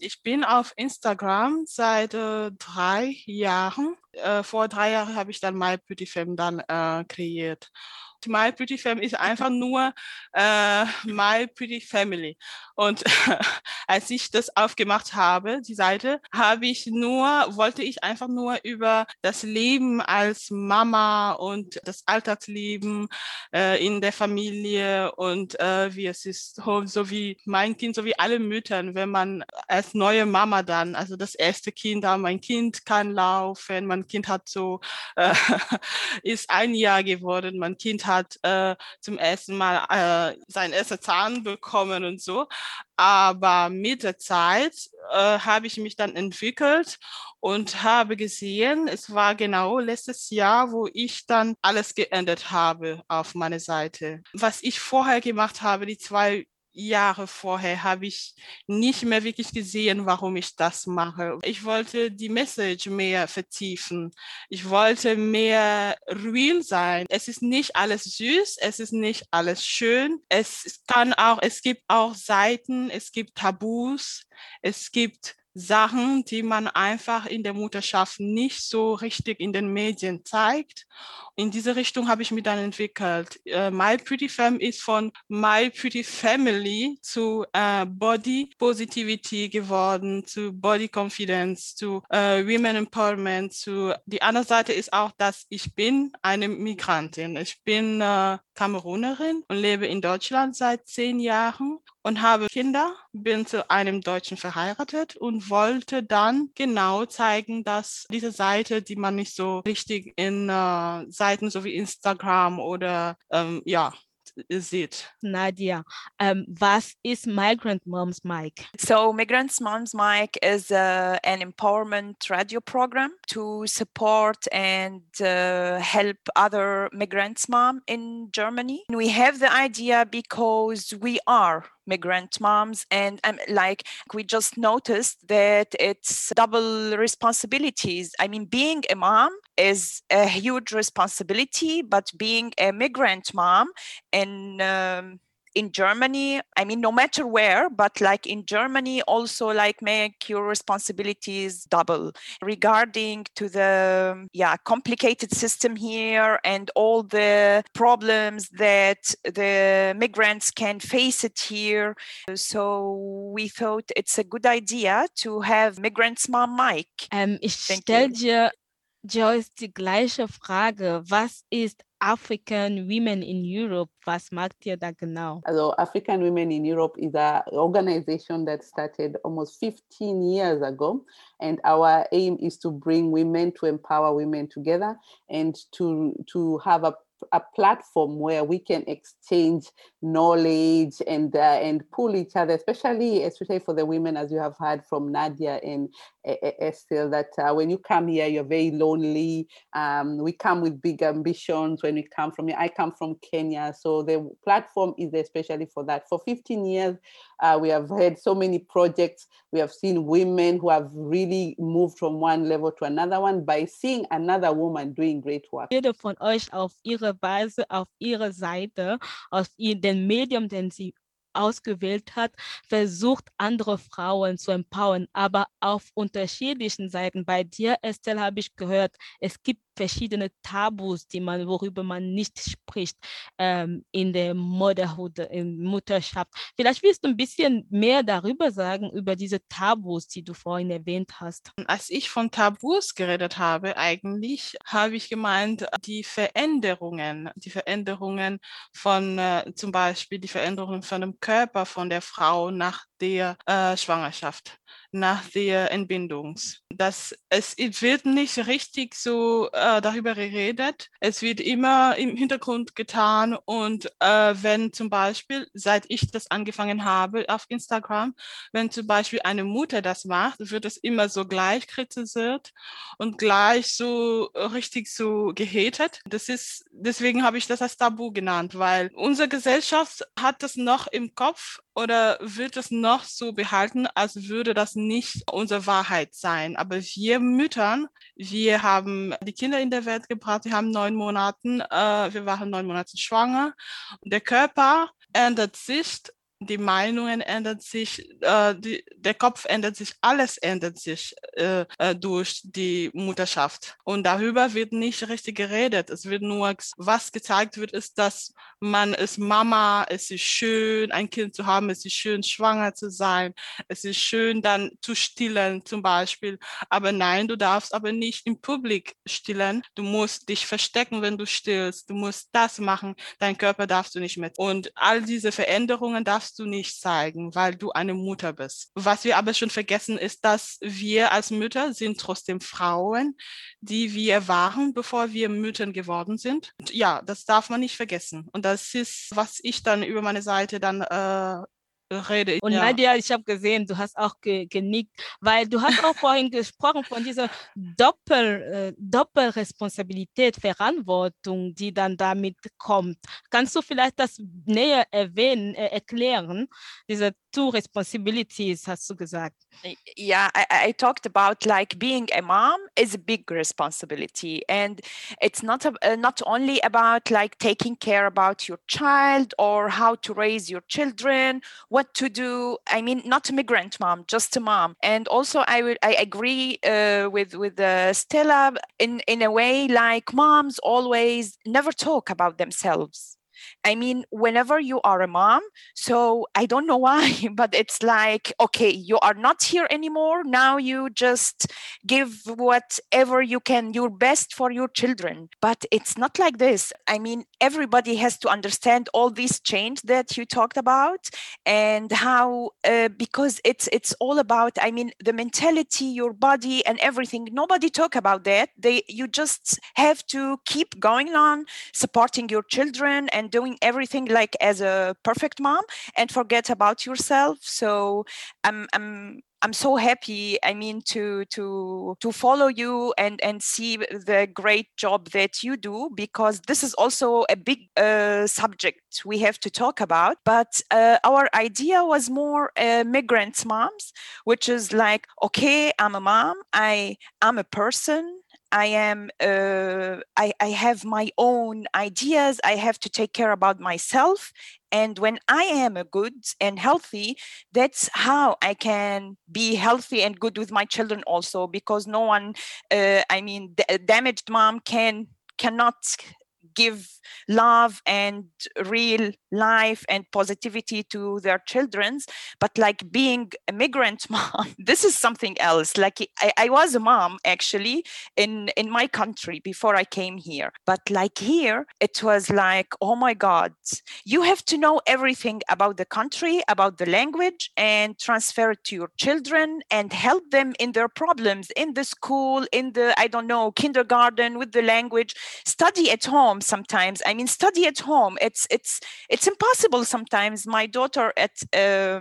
Ich bin auf Instagram seit äh, drei Jahren. Äh, vor drei Jahren habe ich dann My Beauty Femme dann äh, kreiert. My Pretty Femme ist einfach nur äh, My Pretty Family. Und als ich das aufgemacht habe, die Seite, habe ich nur, wollte ich einfach nur über das Leben als Mama und das Alltagsleben äh, in der Familie und äh, wie es ist, so wie mein Kind, so wie alle Müttern, wenn man als neue Mama dann, also das erste Kind, da mein Kind kann laufen, mein Kind hat so, äh, ist ein Jahr geworden, mein Kind hat äh, zum ersten Mal äh, seinen ersten Zahn bekommen und so. Aber mit der Zeit äh, habe ich mich dann entwickelt und habe gesehen, es war genau letztes Jahr, wo ich dann alles geändert habe auf meiner Seite. Was ich vorher gemacht habe, die zwei Jahre vorher habe ich nicht mehr wirklich gesehen, warum ich das mache. Ich wollte die Message mehr vertiefen. Ich wollte mehr real sein. Es ist nicht alles süß, es ist nicht alles schön. Es kann auch, es gibt auch Seiten, es gibt Tabus, es gibt Sachen, die man einfach in der Mutterschaft nicht so richtig in den Medien zeigt. In diese Richtung habe ich mich dann entwickelt. Uh, My Pretty Femme ist von My Pretty Family zu uh, Body Positivity geworden, zu Body Confidence, zu uh, Women Empowerment, zu die andere Seite ist auch, dass ich bin eine Migrantin. Ich bin Kamerunerin und lebe in Deutschland seit zehn Jahren und habe Kinder, bin zu einem Deutschen verheiratet und wollte dann genau zeigen, dass diese Seite, die man nicht so richtig in äh, Seiten so wie Instagram oder ähm, ja, sieht. Nadia, um, was is Migrant Moms Mic? So Migrant Moms Mic is uh, an empowerment radio program to support and uh, help other migrants mom in Germany. We have the idea because we are migrant moms and um, like we just noticed that it's double responsibilities. I mean being a mom is a huge responsibility but being a migrant mom and um, in Germany, I mean, no matter where, but like in Germany, also like make your responsibilities double regarding to the yeah complicated system here and all the problems that the migrants can face it here. So we thought it's a good idea to have migrants mom Mic. Um, ich stelle dir Joyce die gleiche Frage. Was ist African Women in Europe? Was macht ihr da genau? Also African Women in Europe is an organization that started almost 15 years ago. And our aim is to bring women, to empower women together and to, to have a a platform where we can exchange knowledge and uh, and pull each other, especially especially for the women, as you have heard from Nadia and Estelle, that uh, when you come here, you're very lonely. Um, we come with big ambitions when we come from here. I come from Kenya, so the platform is especially for that. For 15 years, uh, we have had so many projects. We have seen women who have really moved from one level to another one by seeing another woman doing great work. Auf ihre Weise, auf ihre Seite, aus dem Medium, den sie ausgewählt hat, versucht, andere Frauen zu empowern, aber auf unterschiedlichen Seiten. Bei dir, Estelle, habe ich gehört, es gibt verschiedene Tabus, die man, worüber man nicht spricht ähm, in der Motherhood, in Mutterschaft. Vielleicht willst du ein bisschen mehr darüber sagen, über diese Tabus, die du vorhin erwähnt hast. Als ich von Tabus geredet habe, eigentlich habe ich gemeint, die Veränderungen, die Veränderungen von äh, zum Beispiel die Veränderungen von dem Körper von der Frau nach der äh, Schwangerschaft nach der Entbindung. Das, es wird nicht richtig so äh, darüber geredet. Es wird immer im Hintergrund getan. Und äh, wenn zum Beispiel, seit ich das angefangen habe auf Instagram, wenn zum Beispiel eine Mutter das macht, wird es immer so gleich kritisiert und gleich so richtig so gehatet. Das ist, deswegen habe ich das als Tabu genannt, weil unsere Gesellschaft hat das noch im Kopf oder wird es noch so behalten, als würde das nicht unsere Wahrheit sein? Aber wir Müttern, wir haben die Kinder in der Welt gebracht, wir haben neun Monate, äh, wir waren neun Monate schwanger. Und der Körper ändert sich die Meinungen ändern sich, äh, die, der Kopf ändert sich, alles ändert sich äh, äh, durch die Mutterschaft. Und darüber wird nicht richtig geredet. Es wird nur, was gezeigt wird, ist, dass man ist Mama, es ist schön, ein Kind zu haben, es ist schön, schwanger zu sein, es ist schön, dann zu stillen zum Beispiel. Aber nein, du darfst aber nicht im Publik stillen. Du musst dich verstecken, wenn du stillst. Du musst das machen. Dein Körper darfst du nicht mit. Und all diese Veränderungen darfst du nicht zeigen, weil du eine Mutter bist. Was wir aber schon vergessen ist, dass wir als Mütter sind trotzdem Frauen, die wir waren, bevor wir Müttern geworden sind. Und ja, das darf man nicht vergessen. Und das ist, was ich dann über meine Seite dann äh, rede. Und ja. Nadia, ich habe gesehen, du hast auch ge genickt, weil du hast auch vorhin gesprochen von dieser Doppel, äh, Doppelresponsabilität, Verantwortung, die dann damit kommt. Kannst du vielleicht das näher erwähnen, äh, erklären, diese two responsibilities, hast du gesagt? Yeah, I, I, talked about like being a mom is a big responsibility, and it's not a, uh, not only about like taking care about your child or how to raise your children what to do i mean not a migrant mom just a mom and also i would i agree uh, with with uh, stella in in a way like moms always never talk about themselves I mean, whenever you are a mom, so I don't know why, but it's like, okay, you are not here anymore. Now you just give whatever you can, your best for your children. But it's not like this. I mean, everybody has to understand all this change that you talked about and how, uh, because it's it's all about, I mean, the mentality, your body, and everything. Nobody talk about that. They you just have to keep going on, supporting your children and doing everything like as a perfect mom and forget about yourself so i'm i'm I'm so happy. I mean, to to to follow you and and see the great job that you do because this is also a big uh, subject we have to talk about. But uh, our idea was more uh, migrant moms, which is like, okay, I'm a mom. I am a person. I am uh, I, I have my own ideas. I have to take care about myself. And when I am a good and healthy, that's how I can be healthy and good with my children also. Because no one, uh, I mean, damaged mom can cannot give love and real life and positivity to their children's but like being a migrant mom this is something else. Like I, I, was a mom actually in in my country before i came here but like here it was like oh my god you have to know everything about the country about the language and transfer it to your children and help them in their problems in the school in the i don't know kindergarten with the language. Study at home sometimes i mean study at home it's it's it's impossible sometimes. My daughter at uh,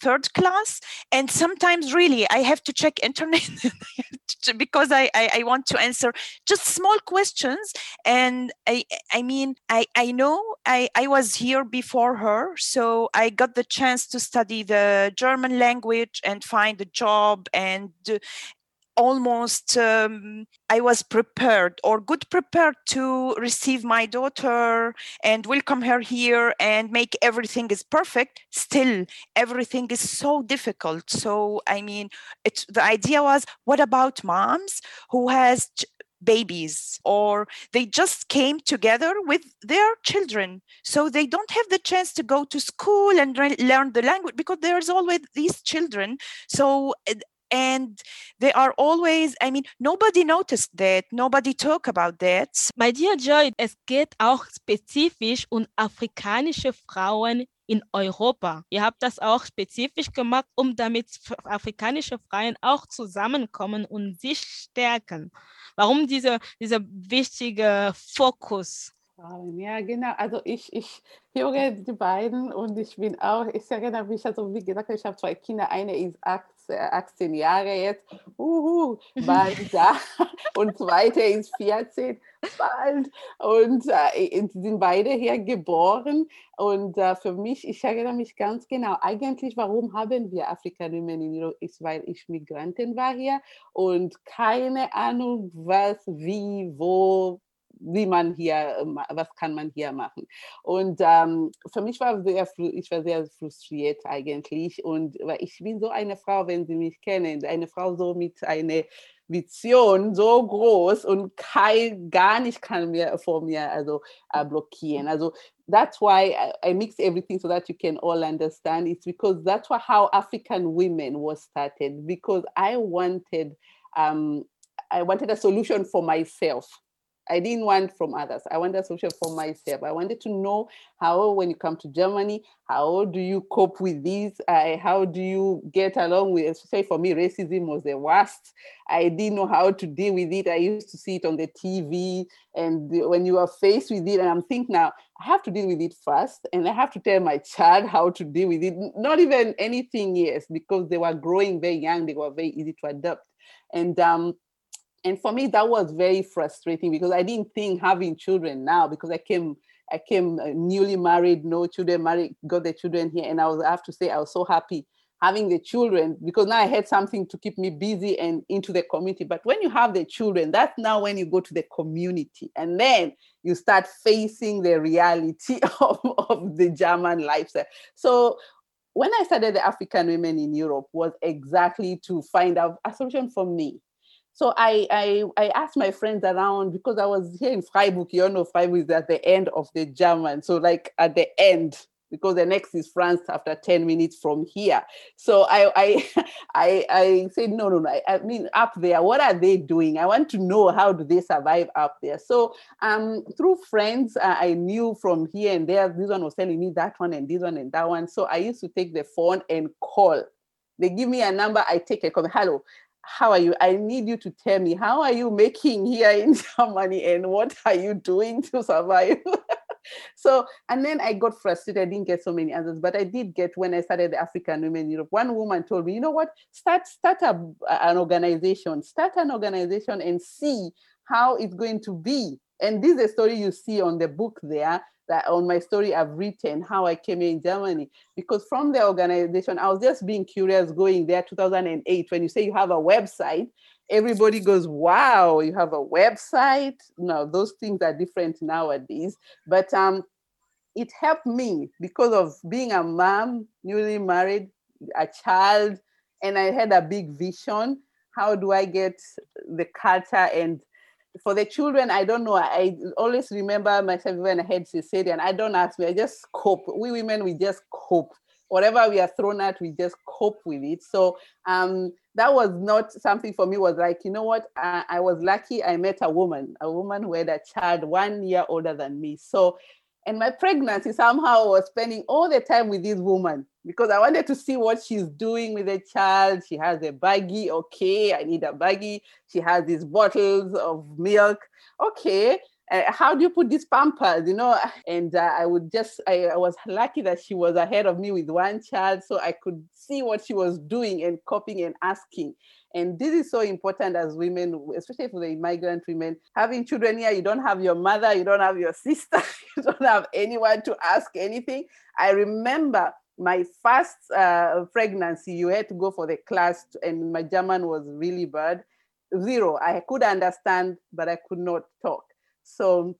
third class and sometimes really i have to check internet because I, I, I want to answer just small questions. And i i mean i i know i i was here before her so i got the chance to study the german language and find a job and almost um, i was prepared or good prepared to receive my daughter and welcome her here and make everything is perfect. Still everything is so difficult. So i mean the idea was what about moms who has ch- babies? Or they just came together with their children. So they don't have the chance to go to school and re- learn the language because there's always these children. So and they are always, I mean, nobody noticed that, nobody talk about that. My dear Joy, es geht auch spezifisch um afrikanische Frauen in Europa. Ihr habt das auch spezifisch gemacht, um damit afrikanische Frauen auch zusammenkommen und sich stärken. Warum dieser, dieser wichtige Fokus? Ja, genau. Also ich, ich höre die beiden und ich bin auch, ich erinnere mich, also wie gesagt, ich habe zwei Kinder, eine ist acht 18 Jahre jetzt, uhu, bald da. Und zweite ist 14, bald. Und äh, sind beide hier geboren. Und äh, für mich, ich erinnere mich ganz genau, eigentlich, warum haben wir African Women in Europe, ist, weil ich Migrantin war hier und keine Ahnung, was, wie, wo, wie man hier, was kann man hier machen? Und ähm, für mich war sehr, ich war sehr frustriert eigentlich. Und weil ich bin so eine Frau, wenn Sie mich kennen, eine Frau so mit einer Vision so groß und kein, gar nicht kann mir vor mir also uh, blockieren. Also that's why I, I, mix everything so that you can all understand. It's because that's how African women was started. Because I wanted, um, I wanted a solution for myself. I didn't want from others. I wanted a solution for myself. I wanted to know how, when you come to Germany, how do you cope with this? How do you get along with, especially for me, racism was the worst. I didn't know how to deal with it. I used to see it on the TV. And when you are faced with it, and I'm thinking now, I have to deal with it first. And I have to tell my child how to deal with it. Not even anything, yes, because they were growing very young. They were very easy to adopt. And um, and for me that was very frustrating because i didn't think having children now because i came i came uh, newly married no children married got the children here. And i was i have to say i was so happy having the children because now i had something to keep me busy and into the community. But when you have the children that's now when you go to the community. And then you start facing the reality of, of the german lifestyle. So when i started the african women in europe was exactly to find out a solution for me so I, I, I asked my friends around because I was here in Freiburg. You know, Freiburg is at the end of the German. So like at the end, because the next is France after 10 minutes from here. So I I I, I said, no, no, no. I, I, mean up there, what are they doing? I want to know how do they survive up there. So um through friends uh, I knew from here and there, this one was telling me that one and this one and that one. So I used to take the phone and call. They give me a number, I take a call. Hello, how are you? I need you to tell me how are you making here in Germany and what are you doing to survive? so and then I got frustrated. I didn't get so many answers, but I did get when I started the African Women Europe. One woman told me, you know what? Start start a, an organization. Start an organization and see how it's going to be. And this is a story you see on the book there that on my story I've written how I came in Germany. Because from the organization, I was just being curious going there 2008. When you say you have a website, everybody goes, wow, you have a website. No, those things are different nowadays. But um, it helped me because of being a mom, newly married, a child, and I had a big vision. How do I get the culture and for the children, I don't know. I always remember myself when I had cesarean. I don't ask me. I just cope. We women, we just cope. Whatever we are thrown at, we just cope with it. So um, that was not something for me. Was like, you know what? I, I was lucky. I met a woman, a woman who had a child one year older than me. So and my pregnancy somehow was spending all the time with this woman because I wanted to see what she's doing with the child. She has a baggie. Okay, I need a baggie. She has these bottles of milk. Okay, uh, how do you put these pampers you know? And uh, i would just I, I, was lucky that she was ahead of me with one child so i could see what she was doing and copying and asking. And this is so important as women especially for the immigrant women. Having children here you don't have your mother you don't have your sister you don't have anyone to ask anything. I remember my first uh, pregnancy you had to go for the class and my german was really bad. Zero. I could understand but i could not talk so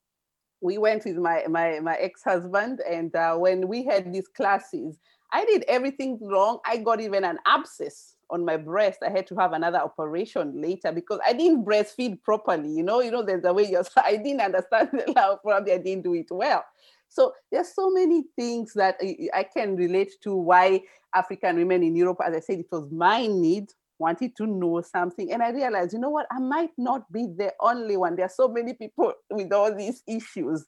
we went with my my, my ex-husband, and uh, when we had these classes, I did everything wrong. I got even an abscess on my breast. I had to have another operation later because I didn't breastfeed properly. You know, you know, there's a way you're. I didn't understand the how probably I didn't do it well. So there's so many things that I can relate to why African women in Europe, as I said, it was my need wanted to know something. And I realized, you know what, I might not be the only one. There are so many people with all these issues.